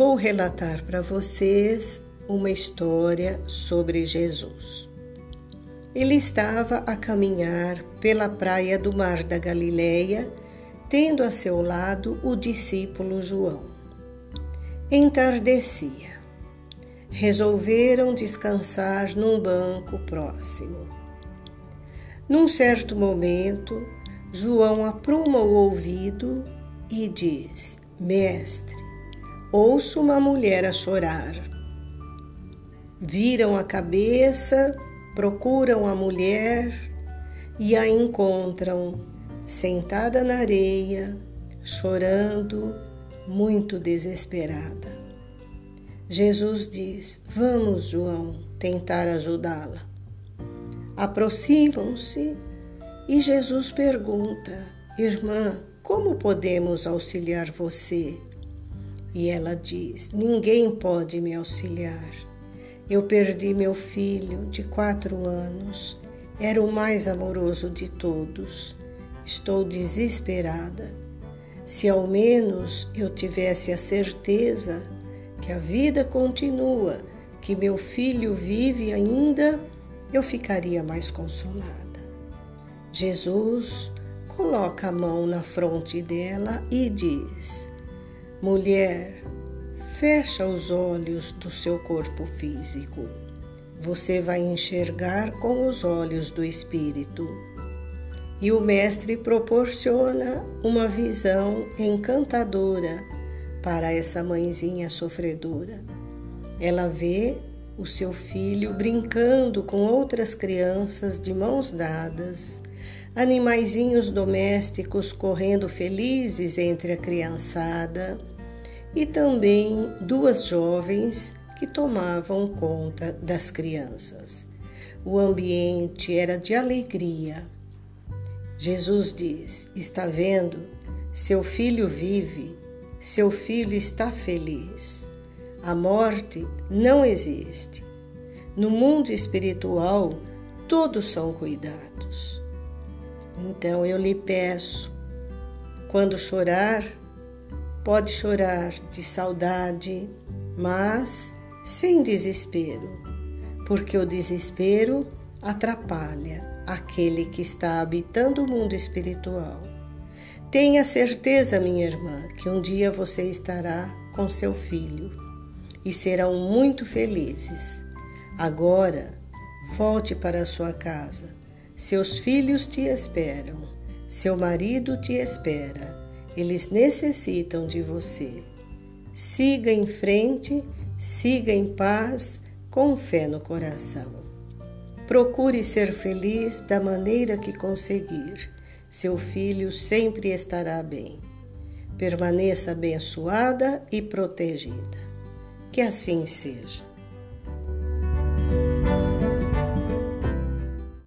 vou relatar para vocês uma história sobre Jesus. Ele estava a caminhar pela praia do Mar da Galileia, tendo a seu lado o discípulo João. Entardecia. Resolveram descansar num banco próximo. Num certo momento, João apruma o ouvido e diz: Mestre, ouço uma mulher a chorar. Viram a cabeça, procuram a mulher e a encontram sentada na areia, chorando, muito desesperada. Jesus diz: Vamos, João, tentar ajudá-la. Aproximam-se e Jesus pergunta: Irmã, como podemos auxiliar você? E ela diz: Ninguém pode me auxiliar. Eu perdi meu filho de quatro anos, era o mais amoroso de todos. Estou desesperada. Se ao menos eu tivesse a certeza que a vida continua, que meu filho vive ainda, eu ficaria mais consolada. Jesus coloca a mão na fronte dela e diz: Mulher, fecha os olhos do seu corpo físico. Você vai enxergar com os olhos do espírito. E o Mestre proporciona uma visão encantadora para essa mãezinha sofredora. Ela vê o seu filho brincando com outras crianças de mãos dadas animaizinhos domésticos correndo felizes entre a criançada e também duas jovens que tomavam conta das crianças. O ambiente era de alegria. Jesus diz: Está vendo? Seu filho vive, seu filho está feliz. A morte não existe. No mundo espiritual, todos são cuidados. Então eu lhe peço, quando chorar, pode chorar de saudade, mas sem desespero, porque o desespero atrapalha aquele que está habitando o mundo espiritual. Tenha certeza, minha irmã, que um dia você estará com seu filho e serão muito felizes. Agora, volte para a sua casa seus filhos te esperam, seu marido te espera, eles necessitam de você. Siga em frente, siga em paz, com fé no coração. Procure ser feliz da maneira que conseguir. Seu filho sempre estará bem. Permaneça abençoada e protegida. Que assim seja.